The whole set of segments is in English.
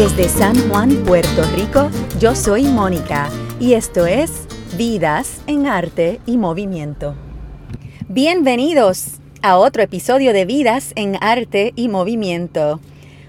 Desde San Juan, Puerto Rico, yo soy Mónica y esto es Vidas en Arte y Movimiento. Bienvenidos a otro episodio de Vidas en Arte y Movimiento.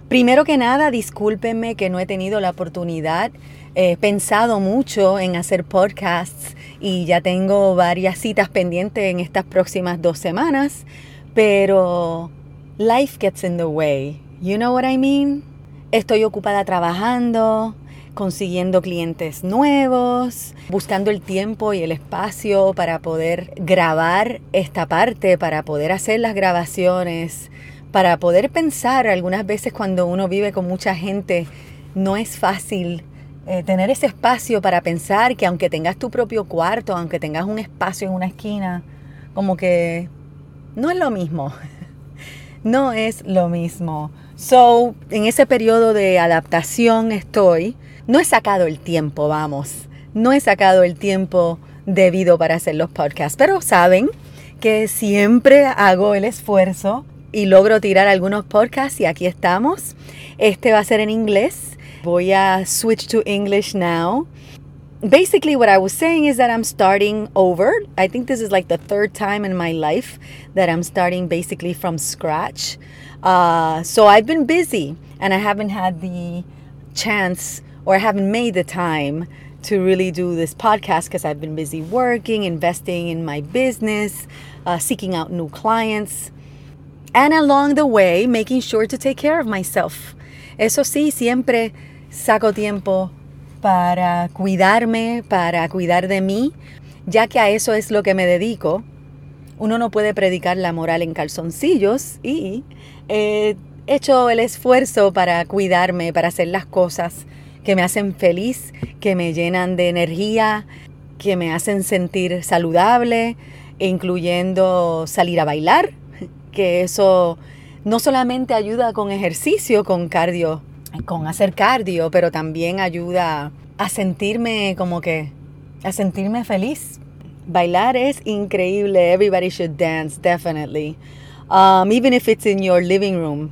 Primero que nada, discúlpenme que no he tenido la oportunidad, he pensado mucho en hacer podcasts y ya tengo varias citas pendientes en estas próximas dos semanas, pero life gets in the way. You know what I mean? Estoy ocupada trabajando, consiguiendo clientes nuevos, buscando el tiempo y el espacio para poder grabar esta parte, para poder hacer las grabaciones, para poder pensar algunas veces cuando uno vive con mucha gente, no es fácil eh, tener ese espacio para pensar que aunque tengas tu propio cuarto, aunque tengas un espacio en una esquina, como que no es lo mismo. no es lo mismo. So, en ese periodo de adaptación estoy. No he sacado el tiempo, vamos. No he sacado el tiempo debido para hacer los podcasts, pero saben que siempre hago el esfuerzo y logro tirar algunos podcasts y aquí estamos. Este va a ser en inglés. Voy a switch to English now. Basically, what I was saying is that I'm starting over. I think this is like the third time in my life that I'm starting basically from scratch. Uh, so I've been busy and I haven't had the chance or I haven't made the time to really do this podcast because I've been busy working, investing in my business, uh, seeking out new clients, and along the way, making sure to take care of myself. Eso sí, siempre saco tiempo para cuidarme, para cuidar de mí, ya que a eso es lo que me dedico. Uno no puede predicar la moral en calzoncillos y he hecho el esfuerzo para cuidarme, para hacer las cosas que me hacen feliz, que me llenan de energía, que me hacen sentir saludable, incluyendo salir a bailar, que eso no solamente ayuda con ejercicio, con cardio, con hacer cardio, pero también ayuda a sentirme como que, a sentirme feliz. Bailar es increíble. Everybody should dance, definitely. um, even if it's in your living room.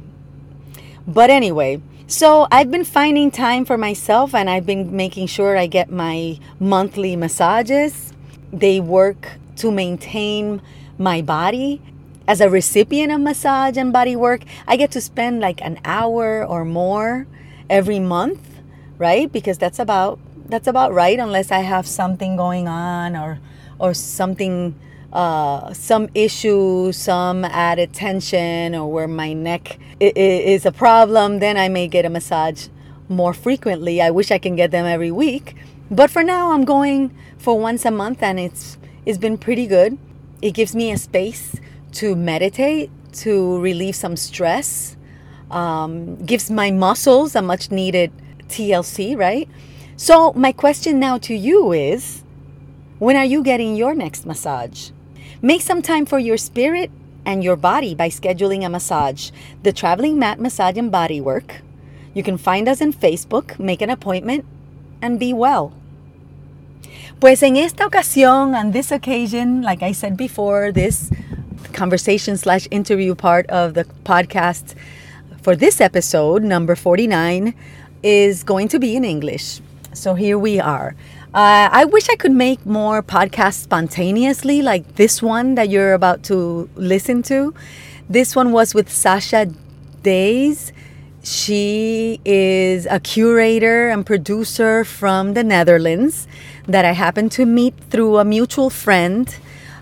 But anyway, so I've been finding time for myself and I've been making sure I get my monthly massages. They work to maintain my body. As a recipient of massage and body work, I get to spend like an hour or more every month, right? Because that's about that's about right unless I have something going on or or something uh, some issue, some added tension, or where my neck is a problem, then I may get a massage more frequently. I wish I can get them every week, but for now I'm going for once a month, and it's it's been pretty good. It gives me a space to meditate, to relieve some stress, um, gives my muscles a much needed TLC, right? So my question now to you is, when are you getting your next massage? Make some time for your spirit and your body by scheduling a massage, the Traveling Mat Massage and Body Work. You can find us in Facebook, make an appointment, and be well. Pues en esta ocasión, on this occasion, like I said before, this conversation slash interview part of the podcast for this episode, number 49, is going to be in English. So here we are. Uh, I wish I could make more podcasts spontaneously, like this one that you're about to listen to. This one was with Sasha Dees. She is a curator and producer from the Netherlands that I happened to meet through a mutual friend.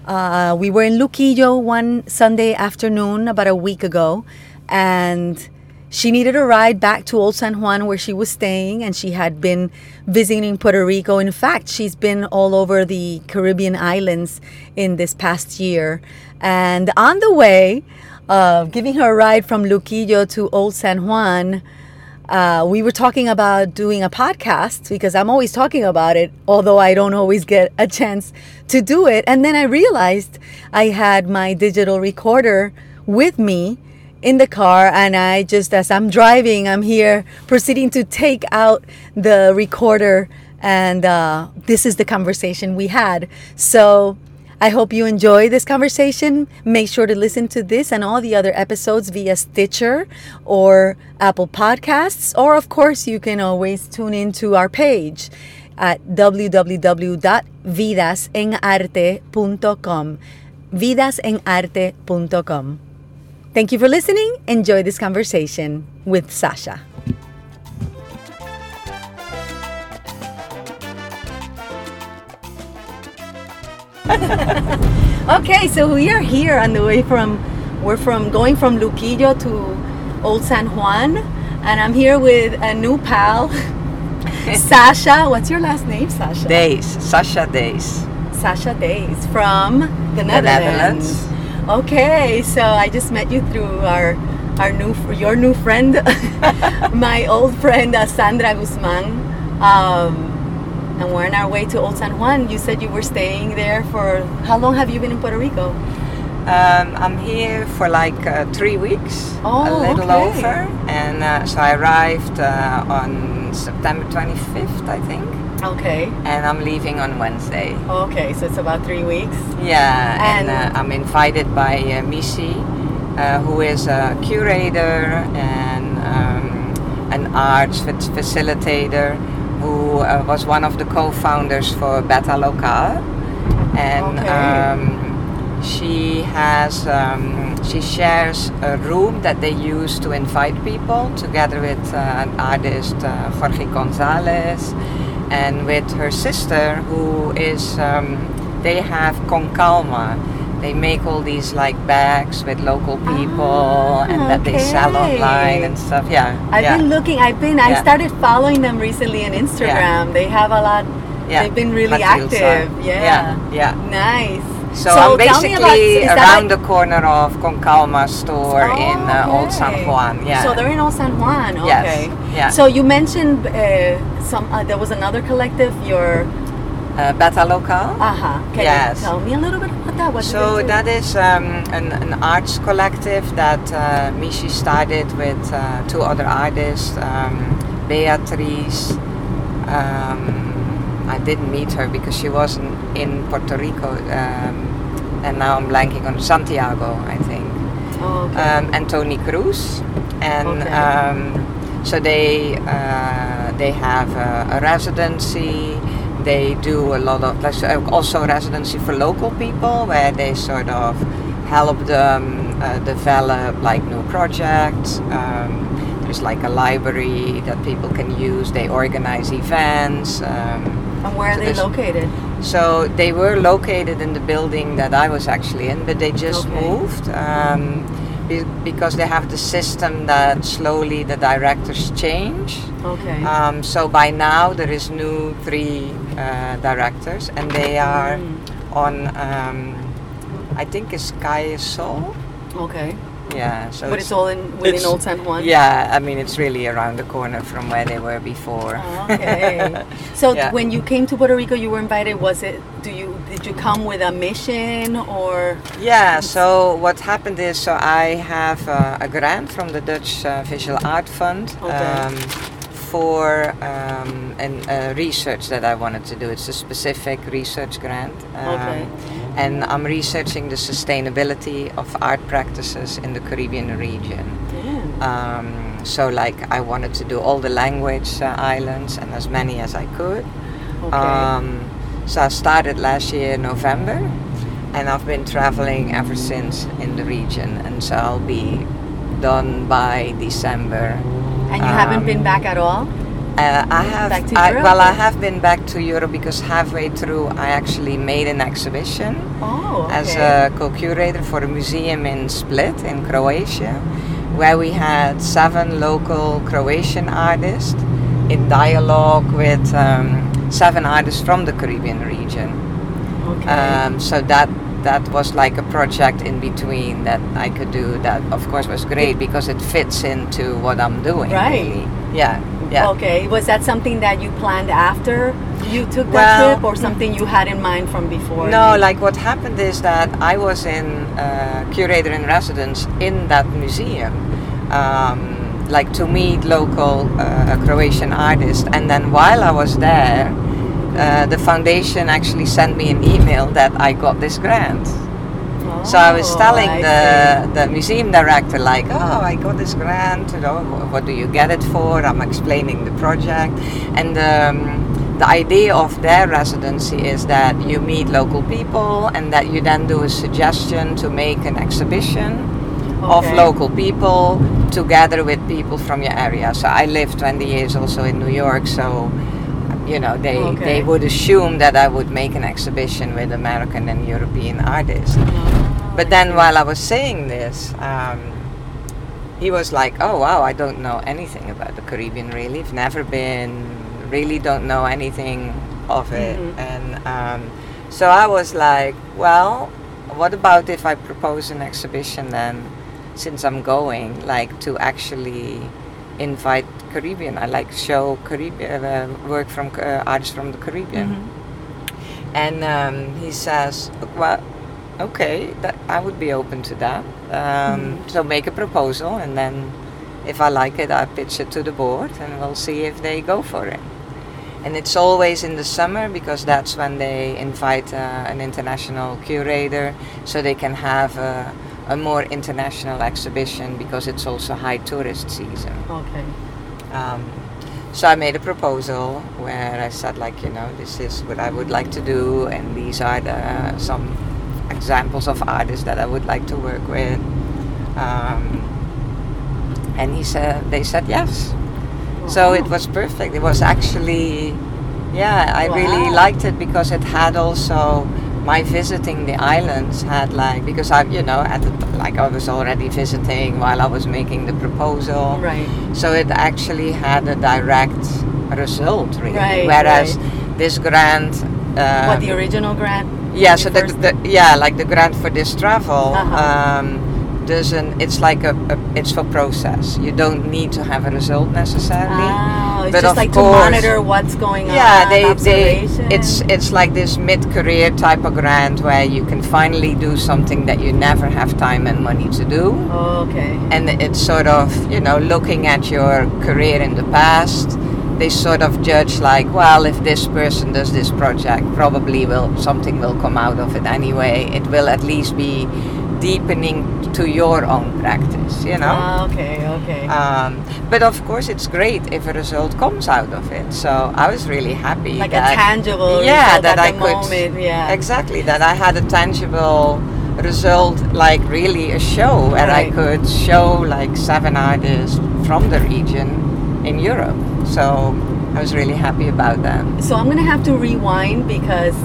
Uh, we were in Luquillo one Sunday afternoon about a week ago, and she needed a ride back to Old San Juan where she was staying, and she had been visiting Puerto Rico. In fact, she's been all over the Caribbean islands in this past year. And on the way, uh, giving her a ride from Luquillo to Old San Juan, uh, we were talking about doing a podcast because I'm always talking about it, although I don't always get a chance to do it. And then I realized I had my digital recorder with me in the car and I just as I'm driving I'm here proceeding to take out the recorder and uh, this is the conversation we had so I hope you enjoy this conversation. Make sure to listen to this and all the other episodes via Stitcher or Apple Podcasts, or of course, you can always tune into our page at www.vidasenarte.com. Vidasenarte.com. Thank you for listening. Enjoy this conversation with Sasha. okay, so we are here on the way from we're from going from Luquillo to Old San Juan, and I'm here with a new pal, Sasha. What's your last name, Sasha? Dees, Sasha Dees. Sasha Dees from the The Netherlands. Netherlands. Okay, so I just met you through our our new your new friend, my old friend uh, Sandra Guzman. Um, and we're on our way to Old San Juan. You said you were staying there for how long have you been in Puerto Rico? Um, I'm here for like uh, three weeks, Oh, a little okay. over, and uh, so I arrived uh, on September 25th, I think, Okay. and I'm leaving on Wednesday. Okay, so it's about three weeks. Yeah, and, And- uh, I'm invited by uh, Missy, uh, who is a curator and um, an arts facilitator, who uh, was one of the co-founders for Beta Local, and Okay. um, she has um, she shares a room that they use to invite people together with uh, an artist uh, Jorge Gonzalez and with her sister who is um, they have Con Calma they make all these like bags with local people and that they sell Ah, online and stuff yeah I've yeah. been looking. I've been. I started following them recently on Instagram. They have a lot. yeah. They've been really active. Yeah. yeah yeah Nice. So, I'm tell me about- basically around like- the corner of Con Calma store in uh, Old San Juan. Yeah. So they're in Old San Juan. Yes, Okay. yeah. So you mentioned uh, some. Uh, there was another collective. Your. uh, Beta Local. Aha. Can Yes. you tell me a little bit about that? What So that is um, an, an arts collective that uh, Mishi started with uh, two other artists, um, Beatrice. Um, I didn't meet her because she wasn't in Puerto Rico, um, and now I'm blanking on Santiago, I think. Oh, okay. um, and Tony Cruz, and Okay. um, so they uh, they have a, a residency. They do a lot of also residency for local people where they sort of help them uh, develop like new projects. Um, there's like a library that people can use. They organize events. Um, and where are they located? so they were located in the building that I was actually in, but they just Okay. moved um, be- because they have the system that slowly the directors change. Okay. Um, so by now there is new three uh, directors, and they are Mm. on. Um, I think it's Calle Sol. okay. Yeah. So but it's all in within it's- Old San Juan. Yeah, I mean it's really around the corner from where they were before. Oh, Okay. So Yeah. when you came to Puerto Rico, you were invited. Was it? Do you did you come with a mission or? Yeah, so what happened is, so I have uh, a grant from the Dutch uh, Visual Art Fund Okay. um, for um, an, uh, research that I wanted to do. It's a specific research grant. Um, Okay. And I'm researching the sustainability of art practices in the Caribbean region. Um, so, like, I wanted to do all the language uh, islands and as many as I could. Okay. Um, so I started last year in November, and I've been traveling ever since in the region, and so I'll be done by December. and you haven't um, been back at all. Uh, I have, I, well, I have been back to Europe because halfway through I actually made an exhibition Oh. Okay. as a co-curator for a museum in Split in Croatia, where we had seven local Croatian artists in dialogue with um, seven artists from the Caribbean region. okay. Um, so that that was like a project in between that I could do. That of course was great because it fits into what I'm doing. Right. really. Yeah. Yeah. Okay. Was that something that you planned after you took that Well, trip, or something you had in mind from before? No, like what happened is that I was in uh, curator in residence in that museum, um, like to meet local uh, Croatian artists, and then while I was there, uh, the foundation actually sent me an email that I got this grant. So I was telling I the, the museum director, like, oh, I got this grant, you know, what do you get it for? I'm explaining the project. And um, the idea of their residency is that you meet local people and that you then do a suggestion to make an exhibition of local people together with people from your area. So I lived 20 years also in New York, so you know they Okay. they would assume that I would make an exhibition with American and European artists. But then while I was saying this, um, he was like, "Oh wow, I don't know anything about the Caribbean. Really, I've never been. Really, don't know anything of it." Mhm. And um, so I was like, "Well, what about if I propose an exhibition then, since I'm going, like to actually invite Caribbean? I like show Caribbean uh, work from uh, artists from the Caribbean." Mhm. And um, he says, well, okay, that I would be open to that. Um, Mhm. So make a proposal, and then if I like it, I pitch it to the board, and we'll see if they go for it. And it's always in the summer because that's when they invite uh, an international curator, so they can have a, a more international exhibition because it's also high tourist season. Okay. Um, so I made a proposal where I said, like, you know, this is what I would like to do, and these are the, some examples of artists that I would like to work with. Um, and he said, they said yes. So it was perfect. It was actually, yeah, I really liked it because it had also my visiting the islands had like because I, you know, at the, like I was already visiting while I was making the proposal. Right. So it actually had a direct result, really. Right, Whereas this grant. Um, what the original grant? yeah, so the, the yeah, like the grant for this travel Uh-huh. um, doesn't. It's like a, a it's for process. You don't need to have a result necessarily. Oh, it's but just of like course- to monitor what's going yeah, on. they, they it's it's like this mid-career type of grant where you can finally do something that you never have time and money to do okay. and it's sort of you know looking at your career in the past they sort of judge like well if this person does this project probably will something will come out of it anyway it will at least be deepening to your own practice you know Ah, okay. Okay. um, but of course it's great if a result comes out of it so i was really happy like that a tangible yeah result that at i could moment. Yeah. exactly that i had a tangible result like really a show and i could show like seven artists from the region in europe so i was really happy about that So I'm gonna have to rewind because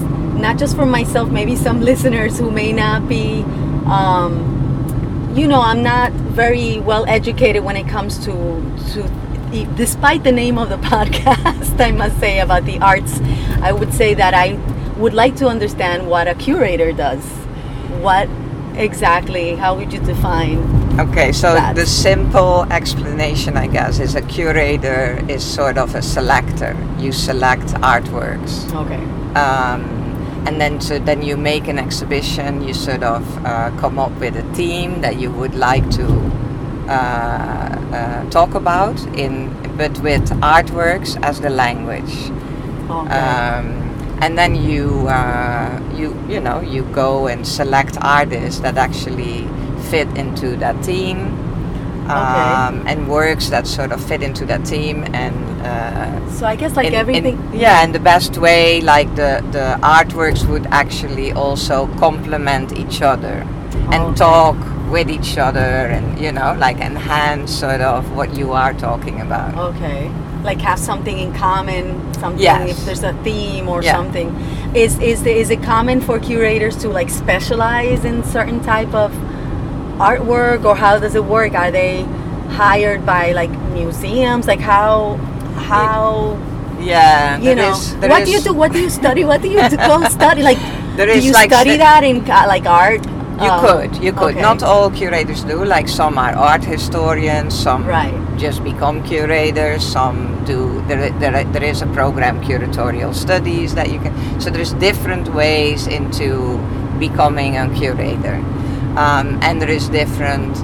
not just for myself, maybe some listeners who may not be, um, you know, I'm not very well educated when it comes to to. Despite the name of the podcast, I must say about the arts, I would say that I would like to understand what a curator does. What exactly? How would you define? okay so That. the simple explanation i guess is a curator is sort of a selector you select artworks Okay. um, and then so then you make an exhibition you sort of uh, come up with a theme that you would like to uh, uh, talk about in but with artworks as the language Okay. um, and then you uh, you you know you go and select artists that actually fit into that theme um, and works that sort of fit into that theme and uh, so I guess like in- in- everything. yeah, in the best way, like the, the artworks would actually also complement each other and Okay. talk with each other and, you know, like enhance sort of what you are talking about. Okay. Like have something in common, something Yes. if there's a theme or Yeah. something. Is is the, is it common for curators to like specialize in certain type of artwork or how does it work? Are they hired by like museums? Like how how Yeah, you there know is- what do you do? What do you study? What do you do- go study? Like There do you like, study st- that in uh, like art? You Um, could, you could. okay. Not all curators do. Like some are art historians, some Right. just become curators, some do. There, there, there is a program, curatorial studies, that you can. So there's different ways into becoming a curator, um, and there is different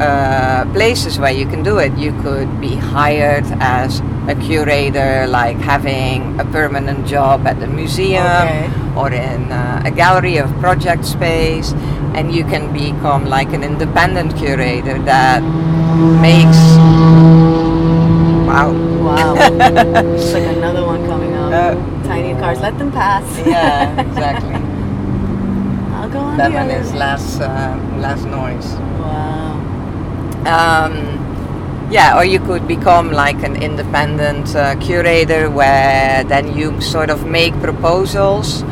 uh, places where you can do it. You could be hired as a curator like having a permanent job at the museum Okay. or in uh, a gallery of project space, and you can become like an independent curator that makes. Wow. Wow. It's like another one coming up. Uh, Tiny cars, let them pass. Yeah, exactly. I'll go on that one is less uh, less noise. Wow. um, yeah, or you could become like an independent uh, curator where then you sort of make proposals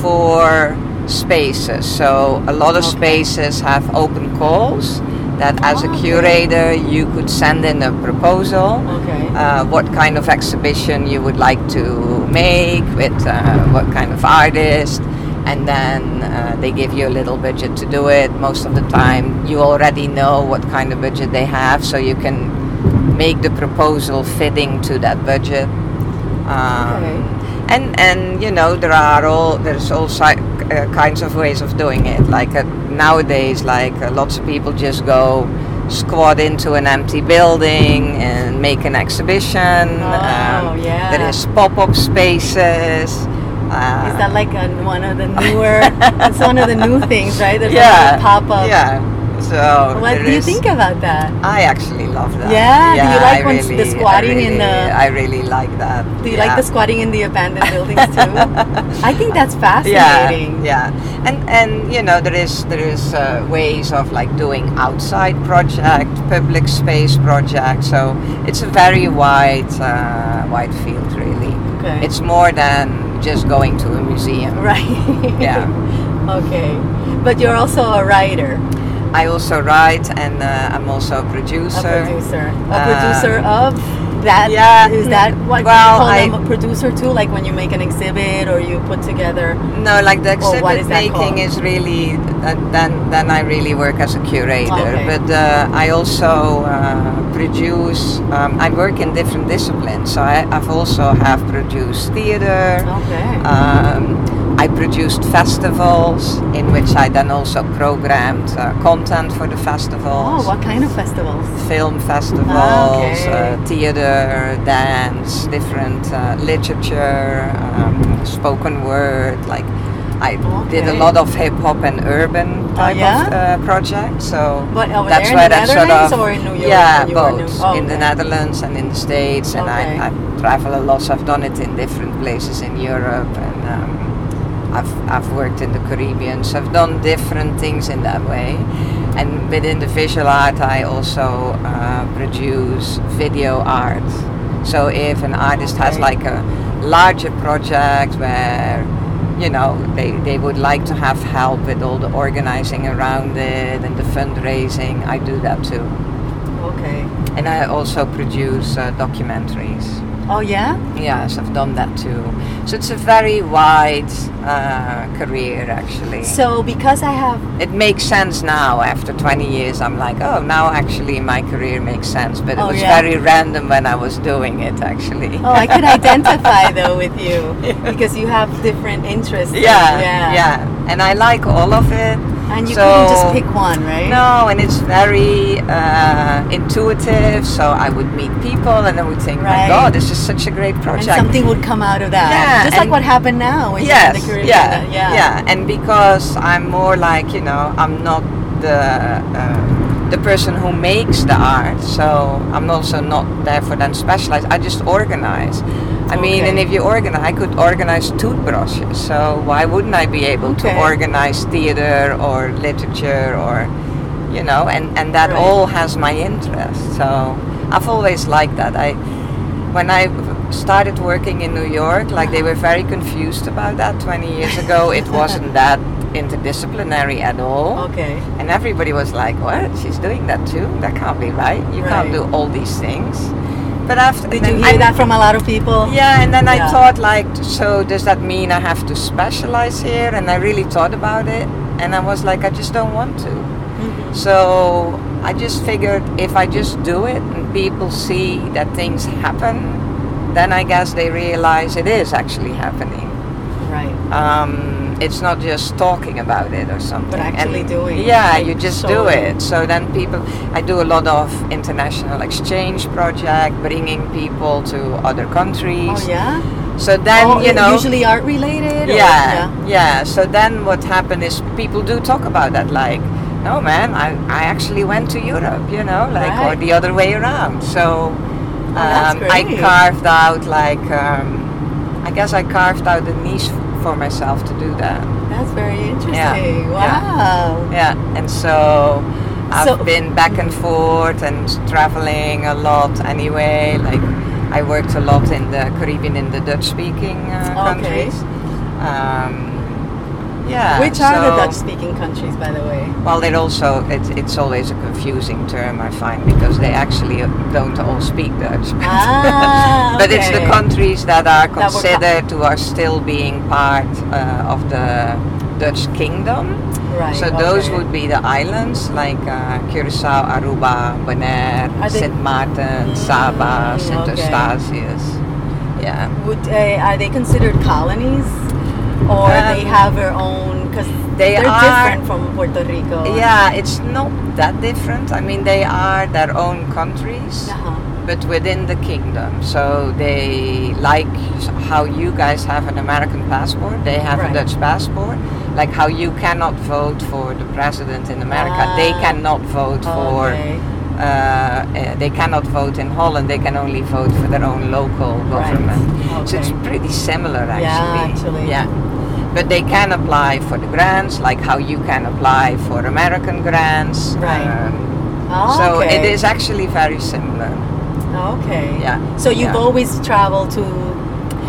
for spaces. So a lot of Okay. spaces have open calls that as a Oh, okay. curator you could send in a proposal. Okay. Uh, what kind of exhibition you would like to make with uh, what kind of artist and then uh, they give you a little budget to do it. Most of the time you already know what kind of budget they have so you can make the proposal fitting to that budget. Um, Okay. and and you know there are all there's all si- uh, kinds of ways of doing it. Like uh, nowadays like uh, lots of people just go squat into an empty building and make an exhibition. Oh, yeah. there is pop-up spaces uh, Is that like a, one of the newer? it's one of the new things, right? There's yeah pop up. yeah so What do you think about that? I actually love that. Yeah? Do you like I when s- the really- squatting in the- I really like that. Do you yeah. like the squatting in the abandoned buildings too? I think that's Yeah, fascinating. yeah, and and you know there is there is uh, ways of like doing outside project, public space project. So it's a very wide uh, wide field really. Okay. It's more than just going to a museum. right. Yeah. okay. But you're also a writer, I also write and uh, I'm also a producer. a producer. producer, a Um, producer of that. yeah, Is that what well, you call I- a producer too? Like when you make an exhibit or you put together. No, like the exhibit is making is really uh, then then I really work as a curator. Okay. But uh, I also uh, produce. Um, I work in different disciplines, so I, I've also have produced theater. Okay. Um, I produced festivals in which I then also programmed uh, content for the festivals. oh, what kind of festivals? Film festivals, Okay. uh, theater, dance, different uh, literature, um, spoken word. Like I did a lot of hip hop and urban type yeah? of uh, projects. So over that's there in where the that sort Netherlands of or in New York yeah, in both oh, in the. Netherlands and in the States, and Okay. I, I travel a lot. So I've done it in different places in Europe and. Um, I've, I've worked in the Caribbean, so I've done different things in that way. And within the visual art, I also uh, produce video art. So if an artist has like a larger project where, you know, they, they would like to have help with all the organizing around it and the fundraising, I do that too. Okay. And I also produce uh, documentaries. Oh yeah. Yes, I've done that too. So it's a very wide uh, career actually. So because I have it makes sense now after 20 years. I'm like, oh, now actually my career makes sense. But it Oh, was yeah. very random when I was doing it actually. Oh, I could identify though with you because you have different interests. yeah, yeah, yeah, And I like all of it. And you So- couldn't just pick one, right? No, and it's very uh, intuitive. So I would meet people and I would think, Right. my God, this is such a great project. And something would come out of that. Yeah, Just like what happened now yes, in the Caribbean. yeah, yeah. yeah, and because I'm more like you know, I'm not the uh, the person who makes the art, so I'm also not therefore then specialized. I just organize. I mean, Okay. and if you organize, I could organize toothbrushes. So why wouldn't I be able Okay. to organize theater or literature or, you know, and and that Right. all has my interest. So I've always liked that. I when I started working in New York, like they were very confused about that 20 years ago. It wasn't that interdisciplinary at all. Okay. And everybody was like, what? She's doing that too? That can't be right. You can't do all these things. But after Did you hear I- that from a lot of people? yeah, and then I thought like, so does that mean I have to specialize here? And I really thought about it, and I was like, I just don't want to. Mhm. So I just figured if I just do it and people see that things happen, then I guess they realize it is actually happening. Right. Um, it's not just talking about it or something. But actually And- doing it, Yeah, like you just do it. So then people, I do a lot of international exchange project, bringing people to other countries. Oh yeah. So then oh, you know. usually art related. or- yeah, yeah. So then what happened is people do talk about that, like, no man, I, I actually went to Europe, you know, like, or the other way around. So that's um, I carved out, like, um, I guess I carved out a niche for myself to do that. That's very interesting. Yeah, Wow. Yeah, and so I've So- been back and forth and traveling a lot anyway. Like I worked a lot in the Caribbean, in the Dutch-speaking uh, Okay. countries. Um, yeah. Which are the Dutch-speaking countries, by the way? Well, it also it's, it's always a confusing term I find because they actually don't all speak Dutch. Ah, but it's the countries that are considered to are still being part uh, of the Dutch kingdom. Right. So those okay. would be the islands like uh, Curacao, Aruba, Bonaire, St. Martin, Sint Saba, St. Okay. Eustatius. Yeah. Would uh, are they considered colonies, or they Um, have their own? Because they are different from Puerto Rico. Yeah, it's not that different. I mean, they are their own countries, Uh-huh. but within the kingdom. So they like how you guys have an American passport, they have Right. a Dutch passport. Like how you cannot vote for the president in America, they Ah. cannot vote for. Okay. uh, uh, they cannot vote in Holland. They can only vote for their own local government. So it's pretty similar, actually. Yeah, actually. Yeah. But they can apply for the grants, like how you can apply for American grants. Right. Um, Oh, so okay. it is actually very similar. Okay. Yeah. So you've Yeah. always traveled to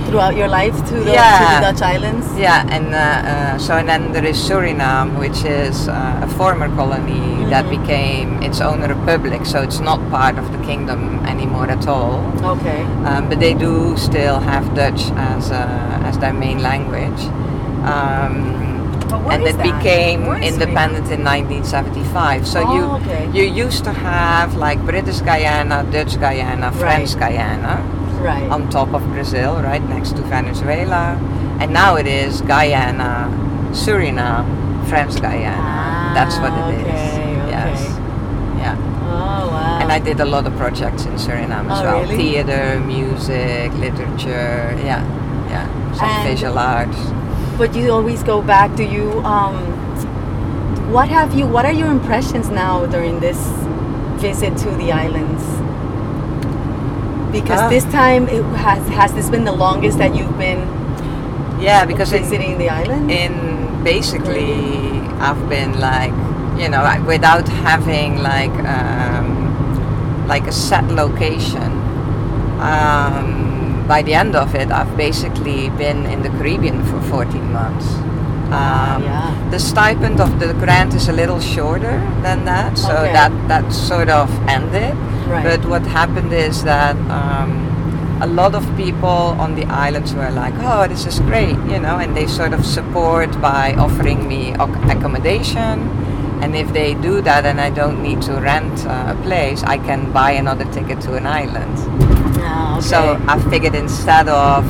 throughout your life to the, to the Dutch islands. Yeah, and uh, uh, so and then there is Suriname, which is uh, a former colony that Mhm. became its own republic. So it's not part of the kingdom anymore at all. Okay. um, but they do still have Dutch as uh, as their main language. Um, and it that? became independent in 1975. So Oh, you okay. you used to have like British Guiana, Dutch Guiana, French Guiana Right. on top of Brazil, right next to Venezuela, and now it is Guyana, Suriname, French Guiana. That's what it is. Ah, okay, Yes. Yeah. oh wow. And I did a lot of projects in Suriname as Oh, well. really? Theater, music, literature, yeah, yeah. Some And- visual arts. But you always go back. Do you? Um, what have you? What are your impressions now during this visit to the islands? Because Ah. this time it has has this been the longest that you've been Yeah, because sitting in, the island? in basically I've been like, you know, I- without having like um, like a set location. Um, by the end of it, I've basically been in the Caribbean for 14 months. Um, yeah. The stipend of the grant is a little shorter than that, so Okay. that that sort of ended. Right. But what happened is that um, a lot of people on the islands were like, "Oh, this is great," you know, and they sort of support by offering me ac- accommodation. And if they do that, and I don't need to rent uh, a place, I can buy another ticket to an island. Ah, okay. So I figured instead of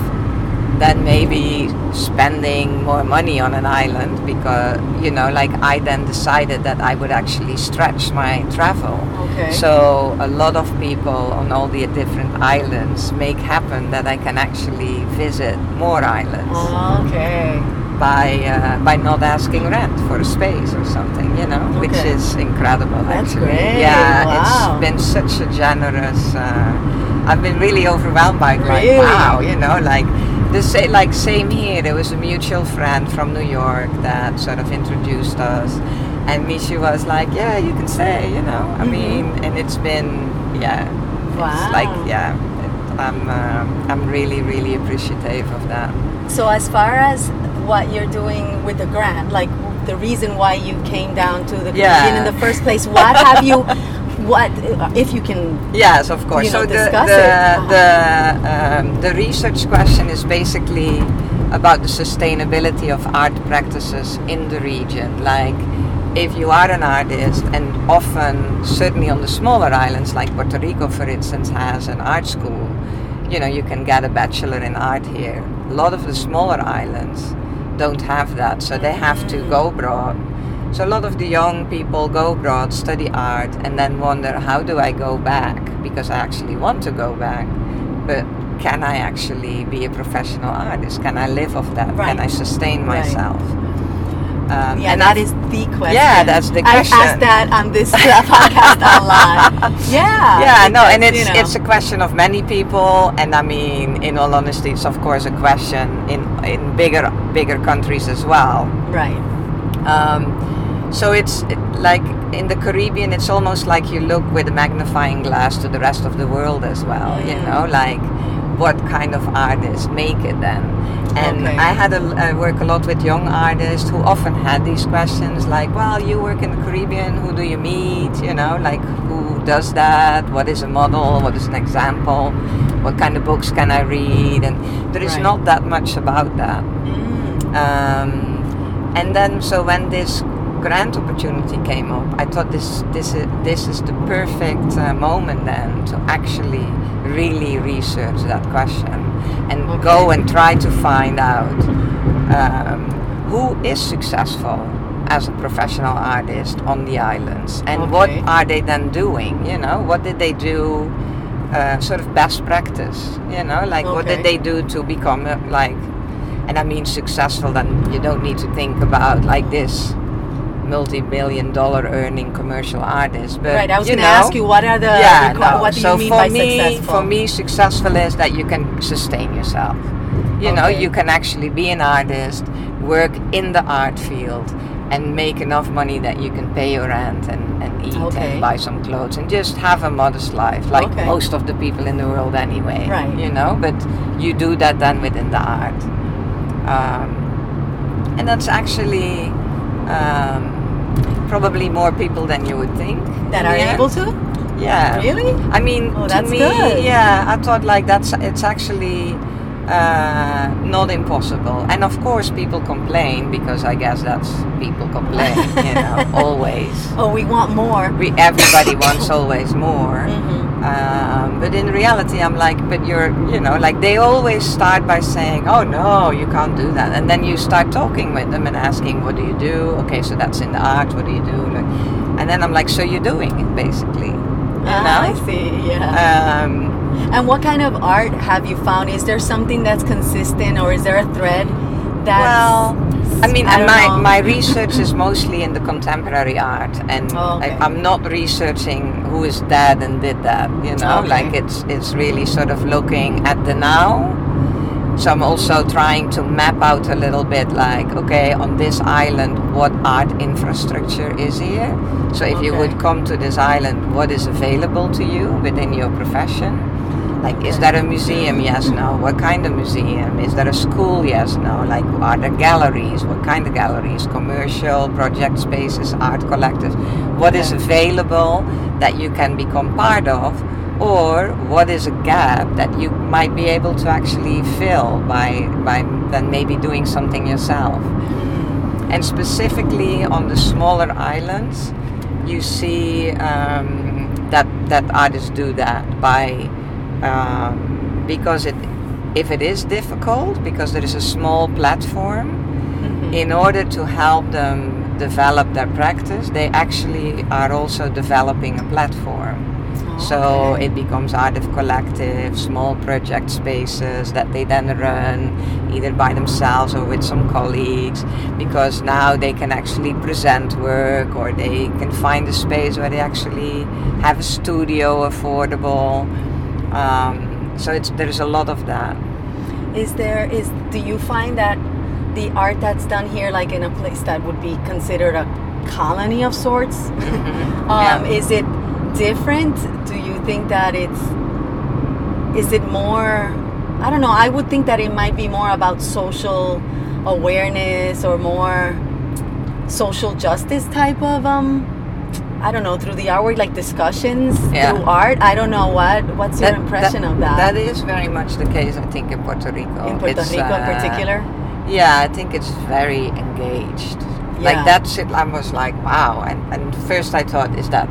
then maybe spending more money on an island because you know like I then decided that I would actually stretch my travel. Okay. So a lot of people on all the different islands make happen that I can actually visit more islands Oh, okay. by uh, by not asking rent for a space or something, you know, which is incredible. That's actually. great. Yeah, Wow. it's been such a generous. Uh, I've been really overwhelmed by it. Like, Really? wow, you know, like the sa- like same here. There was a mutual friend from New York that sort of introduced us, and Misha was like, "Yeah, you can stay," you know. I Mhm. mean, and it's been yeah. It's like yeah. It, I'm uh, I'm really really appreciative of that. So as far as what you're doing with the grant, like the reason why you came down to the Yeah. In the first place, what have you, what if you can? Yes, of course. you know, so the the the, um, the research question is basically about the sustainability of art practices in the region. Like, if you are an artist, and often, certainly on the smaller islands, like Puerto Rico, for instance, has an art school. You know, you can get a bachelor in art here. A lot of the smaller islands, don't have that, so they have to go abroad. So a lot of the young people go abroad, study art, and then wonder how do I go back because I actually want to go back, but can I actually be a professional artist? Can I live off that? Right. Can I sustain Right. myself? Um, Yeah, and that is the question. Yeah, that's the question. I asked that on this uh, podcast a lot. Yeah. yeah no and it's you know, it's a question of many people and i mean in all honesty it's of course a question in in bigger bigger countries as well right. um, so it's it- like in the caribbean it's almost like you look with a magnifying glass to the rest of the world as well you Mm. know like what kind of artists make it then and Okay. i had a, I work a lot with young artists who often had these questions like well you work in the caribbean who do you meet you know like who does that what is a model what is an example what kind of books can i read and there is Right. not that much about that Mm. um, and then so when this grant opportunity came up, I thought this this is this is the perfect uh, moment then to actually really research that question and go and try to find out um, who is successful as a professional artist on the islands and what are they then doing you know? What did they do uh, sort of best practice you know? Like what did they do to become uh, like and I mean successful, then you don't need to think about like this multi-billion dollar earning commercial artist. But right. I was you going to ask you what are the yeah, no. what do so you mean for by me, successful? for me, successful is that you can sustain yourself. You know, you can actually be an artist, work in the art field, and make enough money that you can pay your rent and, and eat Okay. and buy some clothes and just have a modest life, like Okay. most of the people in the world anyway. Right. You know, but you do that then within the art. Um, and that's actually um, probably more people than you would think. that are end. able to? Yeah. Really? I mean, Oh, to me, good. yeah, I thought like that's it's actually uh, not impossible. And of course, people complain because I guess that's people complain, you know, always. Oh, we want more. We, everybody wants always more. Mhm. Um, but in reality, I'm like, but you're, you know, like they always start by saying, oh no, you can't do that. And then you start talking with them and asking, what do you do? Okay, so that's in the art, what do you do? Like, and then I'm like, so you're doing it basically. Ah, I see. Yeah. Um, and what kind of art have you found? Is there something that's consistent, or is there a thread? That's, well, I mean, I and my, know. my research is mostly in the contemporary art, and Oh, okay. I, I'm not researching who is dead and did that. You know, Okay. like it's it's really sort of looking at the now. So I'm also trying to map out a little bit, like okay, on this island, what art infrastructure is here. So if you would come to this island, what is available to you within your profession? Like, is that a museum? Yes, no. What kind of museum? Is that a school? Yes, no. Like, are there galleries? What kind of galleries? Commercial, project spaces, art collectives? What is available that you can become part of? Or what is a gap that you might be able to actually fill by, by then maybe doing something yourself? And specifically on the smaller islands, you see um, that that artists do that by um, because it if it is difficult because there is a small platform Mhm. in order to help them develop their practice they actually are also developing a platform so Okay. it becomes art of collective small project spaces that they then run either by themselves or with some colleagues because now they can actually present work or they can find a space where they actually have a studio affordable um, so it's there's a lot of that Is there is do you find that the art that's done here, like in a place that would be considered a colony of sorts, um, Yeah. is it different? Do you think that it's is it more? I don't know. I would think that it might be more about social awareness or more social justice type of um. I don't know through the art, like discussions Yeah. through art. I don't know what. What's your impression of that? That is very much the case, I think, in Puerto Rico. in Puerto It's, Rico in uh, particular. Yeah, I think it's very engaged. Yeah. Like that shit, I was like, wow. And, and first I thought, is that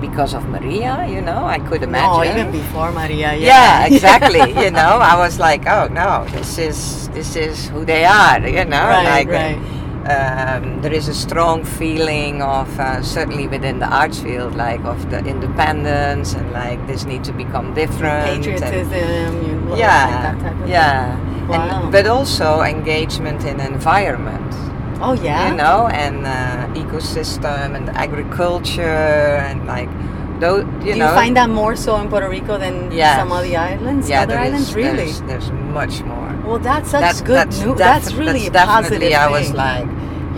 because of Maria, you know, I could imagine. No, even before Maria. Yeah, yeah exactly. you know, I was like, oh no, this is this is who they are. You know, right, like right. Um, there is a strong feeling of uh, certainly within the arts field, like of the independence and like this need to become different. and- Patriotism. You like yeah, that type of yeah. Wow. And, but also engagement in environment. Oh yeah. you know, and uh, ecosystem and agriculture and like those, you Do know. you find that more so in Puerto Rico than Yes. some of the islands? yeah, other there is- islands, really? There's, there's much more. Well, that's such That's good that's news. defi- That's really that's definitely. I was like,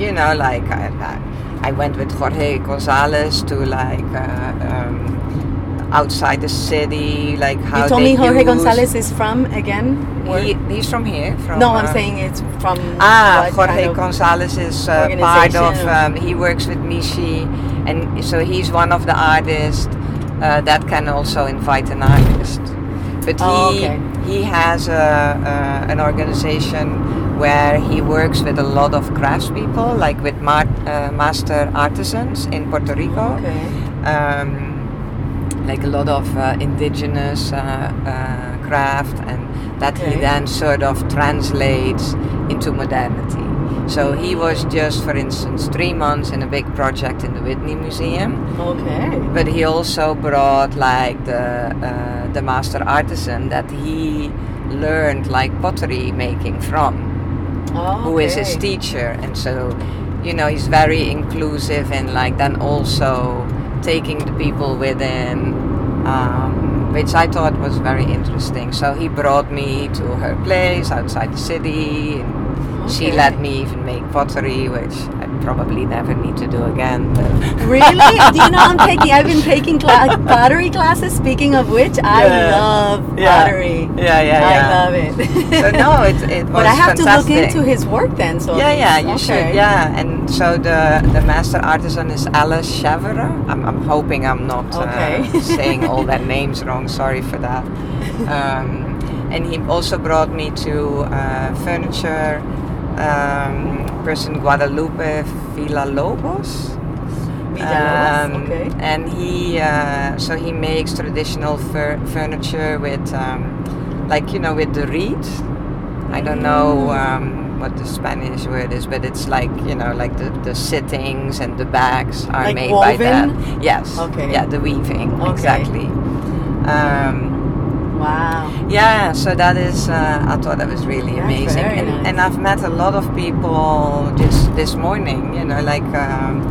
you know, like I, I, went with Jorge Gonzalez to like uh, um, outside the city, like how you told me Jorge use- Gonzalez is from again. He, he's from here. From no, I'm uh, saying it's from. Ah, Jorge kind of- Gonzalez is uh, part of. Um, he works with Mishi, and so he's one of the artists uh, that can also invite an artist. But Oh, he okay. He has a, uh, an organization where he works with a lot of craftspeople, like with mar- uh, master artisans in Puerto Rico Okay. um, like a lot of uh, indigenous uh, uh, craft, and that Okay. he then sort of translates into modernity. So he was just, for instance, three months in a big project in the Whitney Museum, Okay. but he also brought like the uh, the master artisan that he learned like pottery making from Oh, who is his teacher. And so you know he's very inclusive and like then also taking the people within um, which I thought was very interesting. So he brought me to her place outside the city she let me even make pottery which I probably never need to do again Really? Do you know I'm taking? I've been taking cla- pottery classes. Speaking of which, I Yeah. love Yeah. pottery. yeah yeah I yeah love it. so no it, it was but I have to look into his work then. So yeah, yeah, you okay. should. Yeah, and so the the master artisan is Alice Chévere. I'm, I'm hoping I'm not Okay. uh, saying all their names wrong. Sorry for that. Um, and he also brought me to uh, furniture um, person Guadalupe Villalobos. Um, okay. And he, uh, so he makes traditional fur- furniture with, um, like you know, with the reed. I don't know Mm. um, what the Spanish word is, but it's like you know, like the, the sittings and the backs are Like made by that. Yes. Okay. Yeah, the weaving Okay. exactly. Um, Wow. yeah, so that is, uh, I thought that was really That's amazing. and, nice. and I've met a lot of people just this morning, you know, like. Um,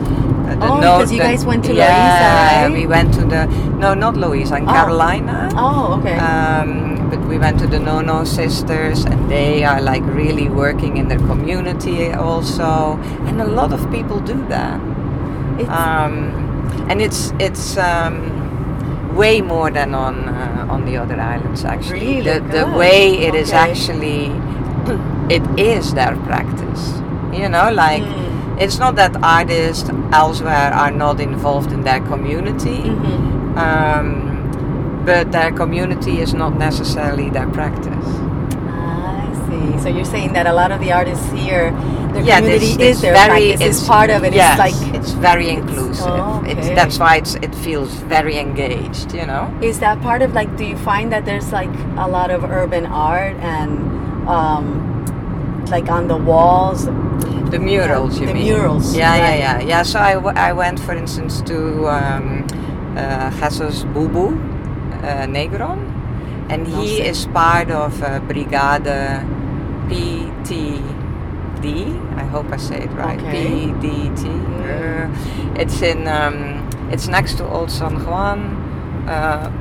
the Oh, no- because you guys went to yeah, Loíza, right? we went to the, no, not Louisa, in Oh. Carolina. Oh, okay. Um, but we went to the Nono sisters, and they are like really working in their community also, and a lot of people do that. It's- Um, and it's it's um, way more than on uh, on the other islands actually. Really the the good. way it is Okay. actually, it is their practice. You know, like. Mm. It's not that artists elsewhere are not involved in their community, Mhm. um, but their community is not necessarily their practice. I see. So you're saying that a lot of the artists here, yeah, community it's, is their very, it's is part of it. Yes, It's like, it's very inclusive. oh, It's that's why it's, it feels very engaged. You know. is that part of like, do you find that there's like a lot of urban art and um, like on the walls? The murals, you The mean? murals, Yeah, right. yeah, yeah, yeah. So I, w- I went, for instance, to um, uh, Jesus Bubu uh, Negron, and he is part of uh, Brigade PTD. I hope I say it right. Okay. PDT. Uh, it's in. Um, it's next to Old San Juan. Uh,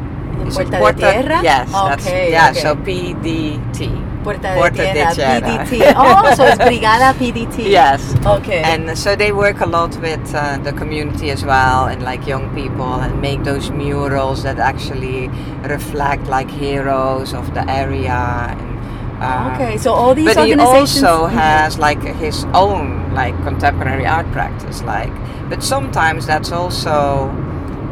it Puerta de Tierra? Yes, that's Okay, yeah. okay. So PDT. Puerta de Puerta de Tierra, Tierra. PDT. Oh, so it's Brigada PDT. Yes. Okay. And so they work a lot with uh, the community as well, and like young people, and make those murals that actually reflect like heroes of the area. And, uh, okay, so all these But he organizations. also Mhm. has like his own like contemporary art practice, like. But sometimes that's also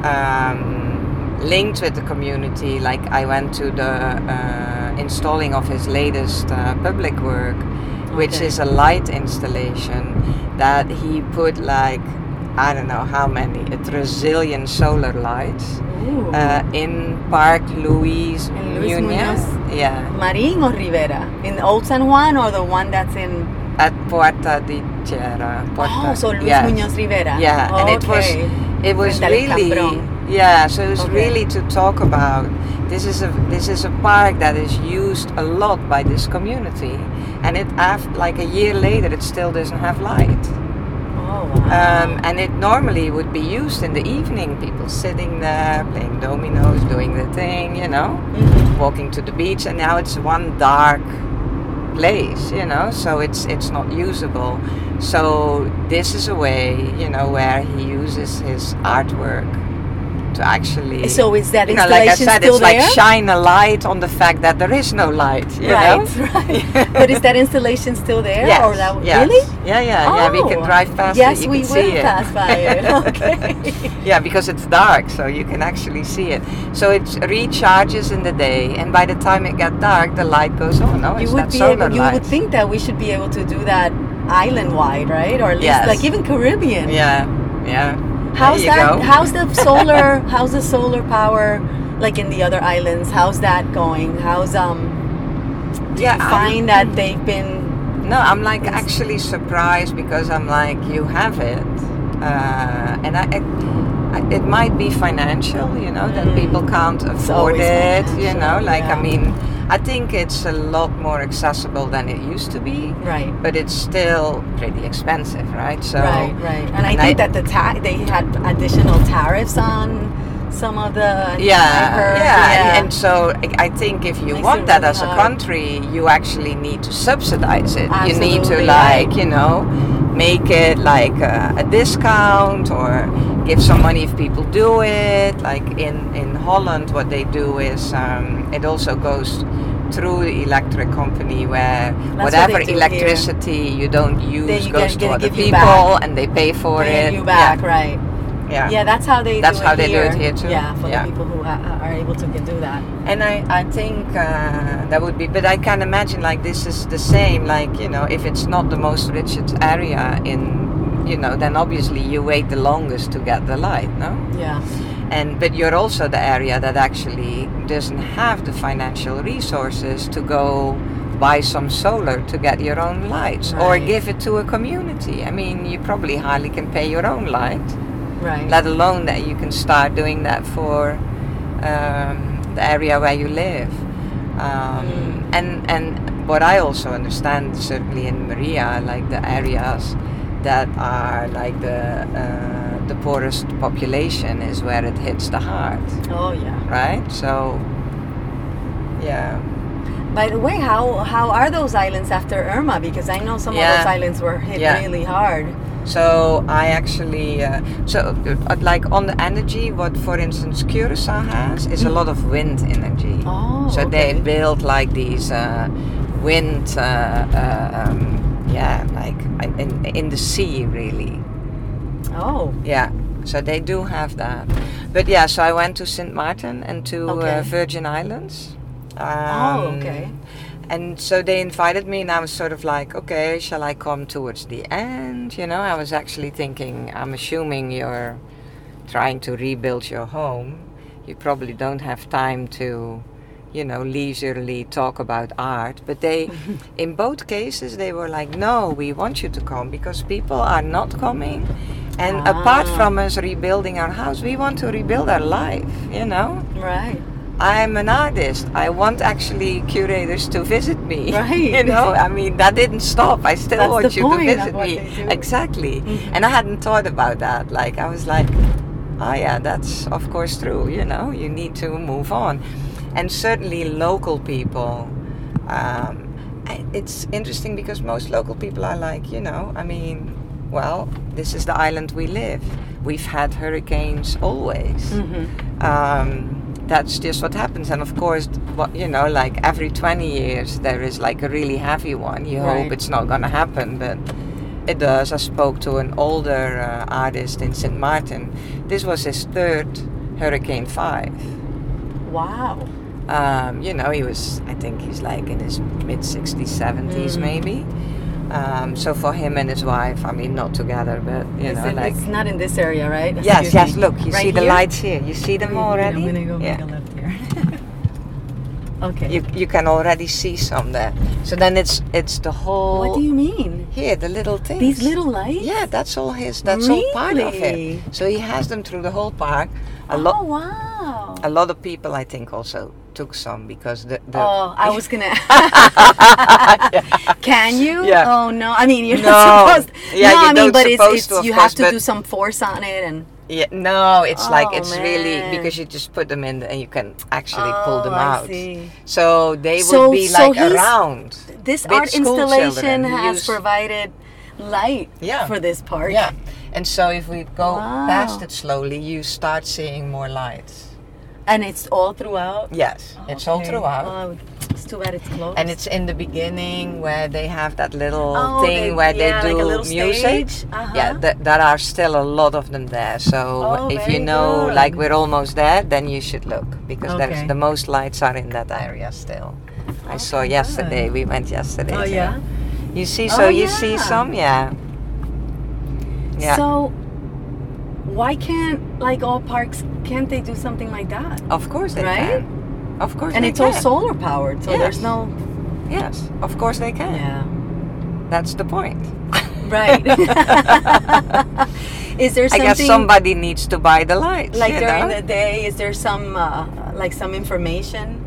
um, linked with the community. Like I went to the uh, installing of his latest uh, public work, which Okay. is a light installation that he put like I don't know how many, a trillion solar lights uh, in Park Luis Muñoz. Muñoz? Yeah, Marin or Rivera? In Old San Juan or the one that's in. at Puerta de Tierra. Puerta, Oh, so Luis yes. Muñoz Rivera. Yeah, and it was Okay. it was really yeah. So it was Okay. really to talk about this is a this is a park that is used a lot by this community, and it after like a year later it still doesn't have light. Oh, wow. Um, and it normally would be used in the evening, people sitting there playing dominoes, doing the thing, you know, Mhm. walking to the beach, and now it's one dark place, you know, so it's it's not usable. So this is a way, you know, where he uses his artwork to actually. So is that you know, like I installation said, still it's like there? shine a light on the fact that there is no light. You right, know? right. but is that installation still there? Yes, Or that, yes. Really? Yeah, yeah, yeah. We can Oh, drive past yes, it. You we can will see it. pass by it. Okay. Yeah, because it's dark, so you can actually see it. So it recharges in the day, and by the time it gets dark, the light goes on. No, you it's would that be solar able, you light. would think that we should be able to do that island wide, right? Or at least Yes. like even Caribbean. Yeah, yeah. How's that? go. How's the solar? how's the solar power? Like in the other islands, how's that going? How's um? Do Yeah, you I'm- find that they've been No, I'm like actually surprised because I'm like, you have it, uh, and I, it, I- it might be financial, you know, that Mm. people can't afford it. You know, like yeah. I mean, I think it's a lot more accessible than it used to be, right? but it's still pretty expensive, right? So right, right. And I think I- that the ta- they had additional tariffs on some of the. Yeah, heard, yeah, And, and so I- I think if you Makes want that really as a country, you actually need to subsidize it. You need to like you know make it like a, a discount or give some money if people do it. Like in in Holland, what they do is um, it also goes through the electric company where what whatever they do here. electricity you don't use you goes to get- other people and they pay for Bring it. you back, right? Yeah. Yeah, that's how they. That's do how it they do it here too. Yeah, for Yeah. the people who ha- are able to can do that. And I, I think uh, that would be, but I can imagine like this is the same. Like you know, if it's not the most richest area in, you know, then obviously you wait the longest to get the light, no? Yeah. And but you're also the area that actually doesn't have the financial resources to go buy some solar to get your own lights or give it to a community. I mean, you probably hardly can pay your own light Right. let alone that you can start doing that for um, the area where you live. Um, Mm. And and what I also understand, certainly in Maria, like the areas that are like the uh, the poorest population is where it hits the hard, oh yeah. right? So, yeah. By the way, how how are those islands after Irma? Because I know some of those islands were hit Yeah. really hard. So I actually, uh, so uh, like on the energy, what for instance Curacao has is a lot of wind energy. Oh. so they build like these uh, wind, uh, uh, um, yeah, like in, in the sea really. Oh. Yeah, so they do have that. But yeah, so I went to St. Martin and to Okay. uh, Virgin Islands. Oh, Um, okay. And so they invited me, and I was sort of like, okay, shall I come towards the end? You know, I was actually thinking, I'm assuming you're trying to rebuild your home. You probably don't have time to, you know, leisurely talk about art. But they, in both cases, they were like, no, we want you to come because people are not coming. And apart Ah. from us rebuilding our house, we want to rebuild our life, you know? Right. I'm an artist. I want actually curators to visit me. Right. you know, I mean, that didn't stop. I still That's want you to visit me. Exactly. Mhm. And I hadn't thought about that. Like, I was like, oh, yeah, that's of course true. You know, you need to move on. And certainly local people. Um, it's interesting because most local people are like, you know, I mean, well, this is the island we live. We've had hurricanes always hmm um, that's just what happens and of course what you know like every 20 years there is like a really heavy one you Right. hope it's not going to happen but it does i spoke to an older uh, artist in st martin this was his third hurricane 5 Wow. um, you know he was i think he's like in his mid 60s 70s Mm. maybe Um, so for him and his wife, I mean, not together, but you Is know, it- like it's not in this area, right? yes, Excuse yes. me. Look, you Right see the lights here. You see them already. I'm gonna go yeah. make a left here. okay. You you can already see some there. So then it's it's the whole what do you mean? here the little things. These little lights? Yeah, that's all his. That's all part of it. So he has them through the whole park. A oh lot. wow. A lot of people, I think, also took some because the. the Oh, I was gonna. Can you? Yeah. Oh no! I mean, you're No. not supposed. Yeah, no, you I mean, but it's, it's to, you course, have to do some force on it, and Yeah, no, it's like Oh, it's really because you just put them in and you can actually pull them Oh, out. So they would So- be like around. this art installation has provided light Yeah. for this park. Yeah, and so if we go Wow. past it slowly, you start seeing more lights. And it's all throughout. Yes, it's all throughout. Oh, it's too bad it's closed. And it's in the beginning where they have that little Oh, thing they- where yeah, they like do a little music. Uh-huh. Yeah, th- there are still a lot of them there. So Oh, if you know, good. like we're almost there, then you should look because there's the most lights are in that area still. I saw Okay, yesterday. good. We went yesterday. Oh yeah. You see, Oh, so you see some, yeah. Yeah. So why can't like all parks can't they do something like that? of course they Right? can. Of course And it's all solar powered, so there's no Yes, of course they can. yeah. That's the point. Right. is there I guess somebody needs to buy the lights. like during know? the day? Is there some uh, like some information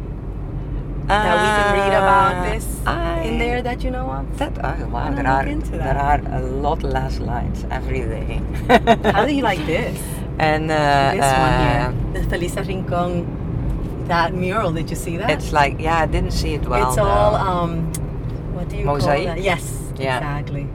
that we can read about Uh, this I- in there that you know of? That oh wow, there are into there are a lot less lights every day. How do you like this? And uh, this one here, uh, the Felisa Rincon, that mural. Did you see that? it's like yeah, I didn't see it well. it's all um, what do you Mosaic? call that? Yes, Yeah. exactly.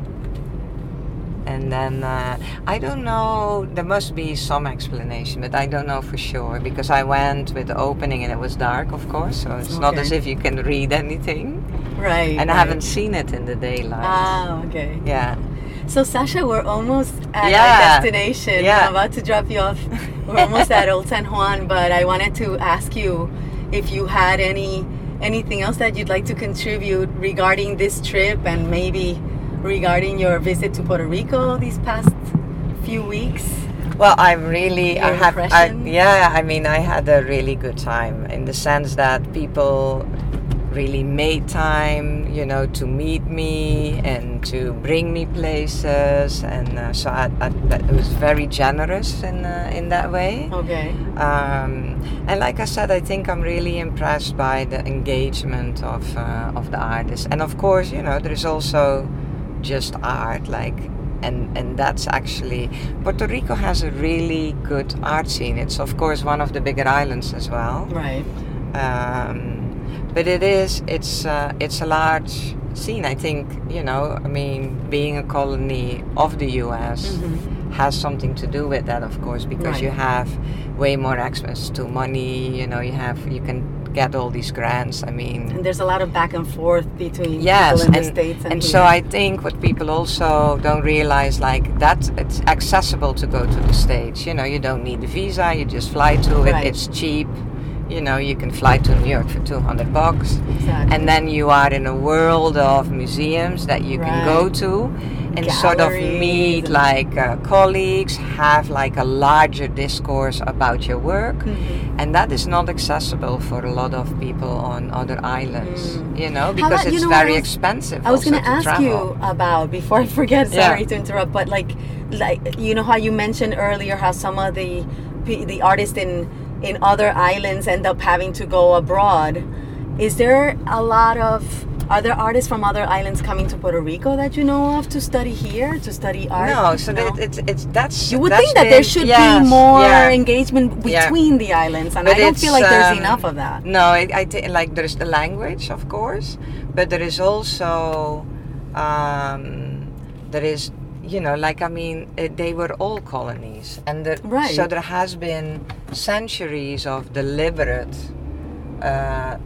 And then uh, I don't know. There must be some explanation, but I don't know for sure because I went with the opening and it was dark, of course. So it's not as if you can read anything. Right. And I haven't seen it in the daylight. Ah, okay. yeah. So Sasha, we're almost at Yeah. our destination. Yeah. I'm about to drop you off. We're almost at Old San Juan, but I wanted to ask you if you had any anything else that you'd like to contribute regarding this trip and maybe regarding your visit to Puerto Rico these past few weeks. Well, I'm really, I have, I, yeah. I mean, I had a really good time in the sense that people really made time, you know, to meet me and to bring me places, and uh, so I, I, that- it was very generous in uh, in that way. Okay. Um, and like I said, I think I'm really impressed by the engagement of uh, of the artists, and of course, you know, there's also just art, like, and and that's actually Puerto Rico has a really good art scene. It's of course one of the bigger islands as well, Right. um, but it is it's uh, it's a large scene. I think you know, I mean, being a colony of the U.S Mhm. has something to do with that, of course, because Right. you have way more access to money. You know, you have you can get all these grants. I mean, And there's a lot of back and forth between yes, and the states and, and so I think what people also don't realize, like that, it's accessible to go to the states. You know, you don't need a visa. You just fly to it. Right. It's cheap. You know, you can fly to New York for two hundred bucks Exactly. and then you are in a world of museums that you can go to and sort of meet like uh, colleagues have like a larger discourse about your work Mhm. and that is not accessible for a lot of people on other islands Mm. you know because about- you it's know, I very was- expensive I was going to ask you about before I forget. Yeah. Sorry to interrupt, but like, like you know how you mentioned earlier how some of the the artists in in other islands end up having to go abroad. Is there a lot of are there artists from other islands coming to Puerto Rico that you know of to study here to study art? no so No? that it's it's that's you would that's think that there should yes, be more yeah. engagement Yeah. between the islands, and But I don't feel like there's um, enough of that. No, I, I think like there's the language, of course, but there is also um, there is you know like I mean eh, they were all colonies, and the, Right. so there has been centuries of deliberate uh,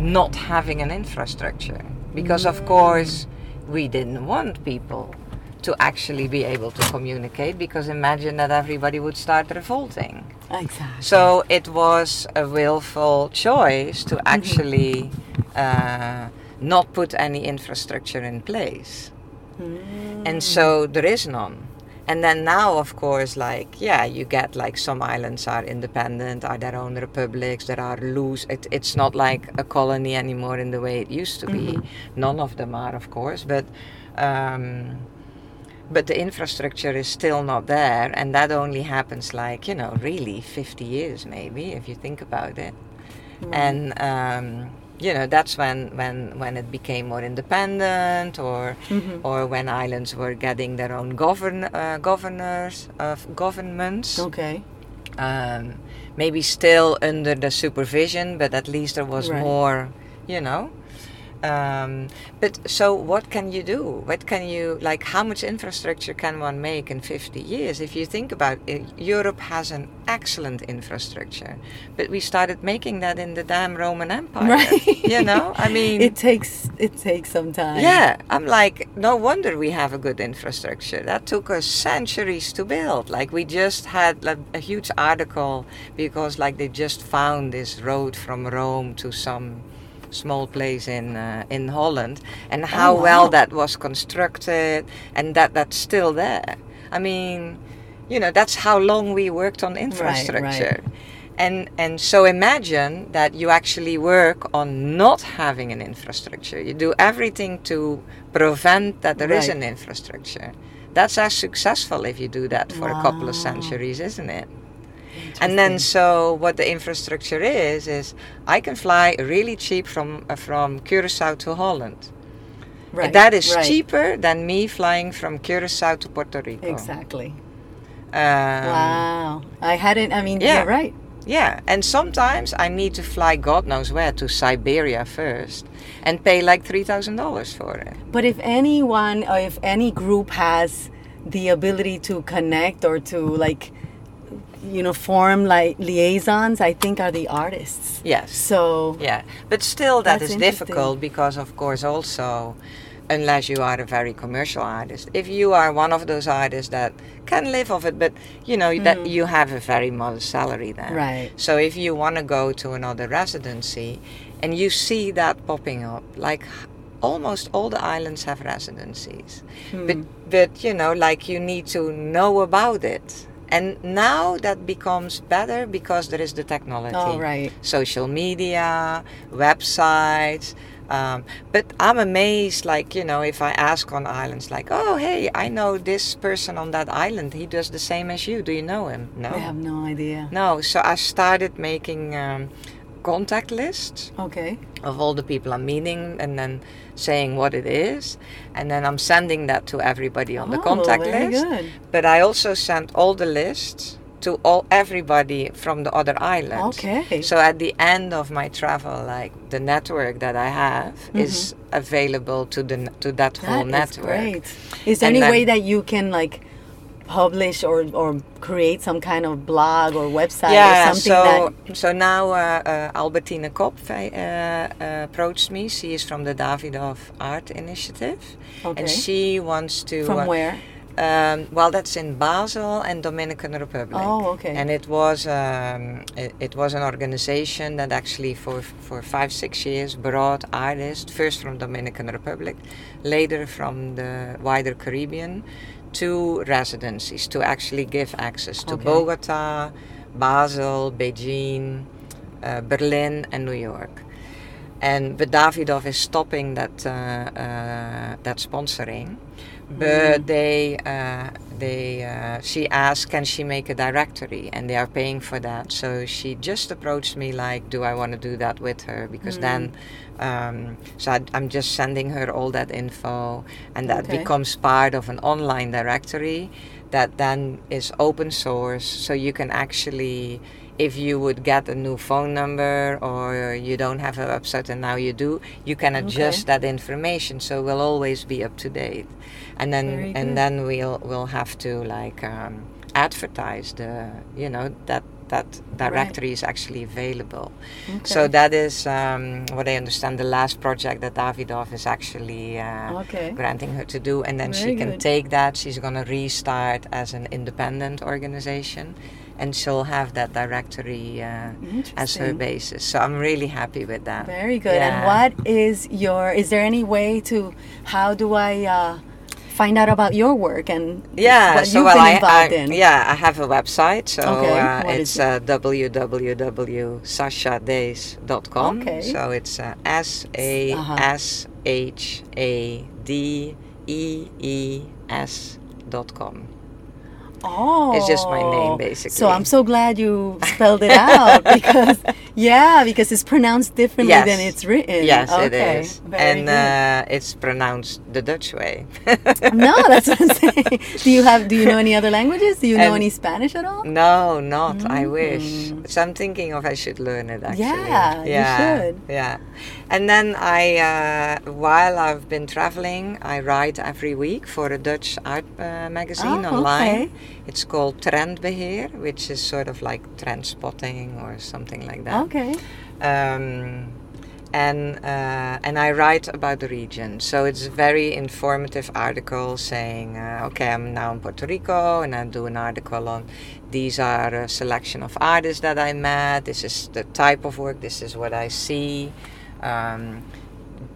not having an infrastructure because of course we didn't want people to actually be able to communicate because imagine that everybody would start revolting. Exactly. So it was a willful choice to actually uh, not put any infrastructure in place. and so there is none. And then now, of course, like yeah, you get like some islands are independent, are their own republics. There are loose. It, it's not like a colony anymore in the way it used to be. None of them are, of course, but. Um, but the infrastructure is still not there and that only happens like you know really 50 years maybe if you think about it and um, you know that's when when when it became more independent or or when islands were getting their own govern uh, governors of governments Okay. um, maybe still under the supervision, but at least there was Right. more, you know. Um, but so, what can you do? What can you like? How much infrastructure can one make in 50 years? If you think about it, Europe has an excellent infrastructure, but we started making that in the damn Roman Empire. Right. You know, I mean, It takes it takes some time. yeah, I'm like, no wonder we have a good infrastructure. That took us centuries to build. Like we just had like, a huge article because like they just found this road from Rome to some small place in uh, in Holland and how wow. well that was constructed and that that's still there. I mean, you know, that's how long we worked on infrastructure. And and so imagine that you actually work on not having an infrastructure. You do everything to prevent that there is Right. an infrastructure. That's as successful if you do that for a couple of centuries, isn't it? And then so what the infrastructure is is I can fly really cheap from uh, from Curacao to Holland. Right, That is right. cheaper than me flying from Curacao to Puerto Rico. Exactly. Um, wow. I hadn't. I mean, yeah. you're right. Yeah, and sometimes I need to fly God knows where to Siberia first and pay like three thousand dollars for it. But if anyone or if any group has the ability to connect or to like, you know, form like liaisons, I think are the artists. Yes. So Yeah, but still That's difficult because of course also unless you are a very commercial artist. If you are one of those artists that can live off it but you know that you have a very modest salary then. Right. So if you want to go to another residency and you see that popping up like almost all the islands have residencies. Hmm. But but you know like you need to know about it. And now that becomes better because there is the technology Oh, right. social media, websites. Um, but I'm amazed, like, you know, if I ask on islands, like, oh, hey, I know this person on that island. He does the same as you. Do you know him? No. I have no idea. No. So I started making um, contact list Okay. of all the people I'm meeting and then saying what it is. And then I'm sending that to everybody on the Oh, contact very list. good. But I also sent all the lists to all everybody from the other islands. Okay. So at the end of my travel, like the network that I have is available to the to that whole Mm-hmm. That is network. great. Is there And any way that you can like publish or, or create some kind of blog or website yeah, or something so that so now uh, uh, Albertine Kopp uh, uh, approached me. She is from the Davidoff Art Initiative, Okay. and she wants to. from uh, where? Um, well, that's in Basel and Dominican Republic. Oh, okay. And it was um, it, it was an organization that actually for for five six years brought artists first from Dominican Republic, later from the wider Caribbean, to residencies to actually give access to Okay. Bogota, Basel, Beijing, uh, Berlin, and New York. And but Davidoff is stopping that uh, uh, that sponsoring, but they uh, they uh, she asked can she make a directory and they are paying for that. So she just approached me like, do I want to do that with her? Because then, um, so I, I'm just sending her all that info, and that Okay. becomes part of an online directory that then is open source, so you can actually if you would get a new phone number or you don't have a website and now you do, you can adjust that information so we'll always be up to date. And then Very good. and then we'll we'll have to like um, advertise the you know that that directory is actually available. Okay. So that is um, what I understand. The last project that Davidoff is actually uh, Okay. granting her to do, and then she can good. take that. She's gonna restart as an independent organization, and she'll have that directory uh, as her basis. So I'm really happy with that. Very good. Yeah. And what is your? Is there any way to? How do I uh, find out about your work and Yeah, what so you've well, been I, I involved in. yeah, I have a website, so Okay, uh, it's uh, www.sashadees.com. Okay. So it's uh, S A S H A D E E S dot com. Oh, It's just my name, basically. So. I'm so glad you spelled it out because yeah, because it's pronounced differently Yes. than it's written. Yes, okay. it is, Very and uh, it's pronounced the Dutch way. no, that's what I'm saying. Do you have? Do you know any other languages? Do you know any Spanish at all? No, not. I wish. So I'm thinking of I should learn it actually. Mm. Yeah, you should. Yeah. And then I, uh, while I've been traveling, I write every week for a Dutch art uh, magazine Oh, online. okay. It's called Trendbeheer, which is sort of like trend spotting or something like that. Okay. Um, and uh, and I write about the region, so it's a very informative article saying, uh, okay, I'm now in Puerto Rico, and I do an article on these are a selection of artists that I met. This is the type of work. This is what I see. Um,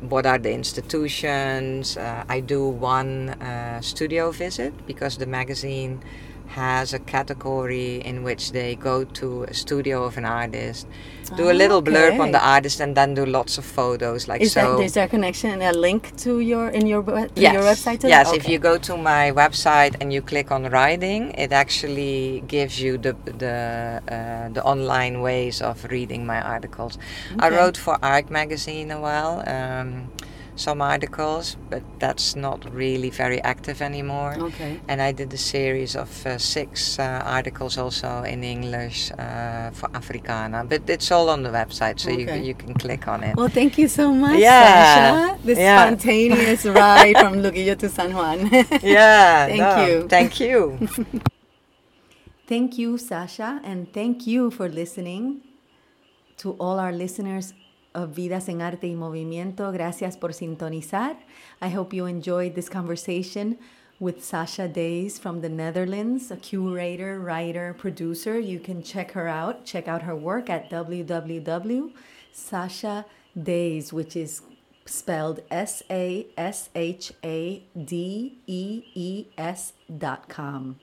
what are the institutions? Uh, I do one uh, studio visit because the magazine has a category in which they go to a studio of an artist, do a little blurb on the artist, and then do lots of photos. Like Is so. that is there a connection, and a link to your in your yes. your website? Yes, if you go to my website and you click on writing, it actually gives you the the uh, the online ways of reading my articles. I wrote for Arc magazine a while, um, some articles, but that's not really very active anymore. Okay. And I did a series of uh, six uh, articles also in English uh, for Africana, but it's all on the website, so you Okay. you can click on it. Well, thank you so much, Yeah. Sasha. This Yeah. spontaneous ride from Luquillo to San Juan. yeah, Thank no, you. Thank you. Thank you, Sasha, and thank you for listening to all our listeners of Vidas en Arte y Movimiento. Gracias por sintonizar. I hope you enjoyed this conversation with Sasha Dees from the Netherlands, a curator, writer, producer. You can check her out. Check out her work at www.sasha Dees, which is spelled S A S H A D E E S dot com.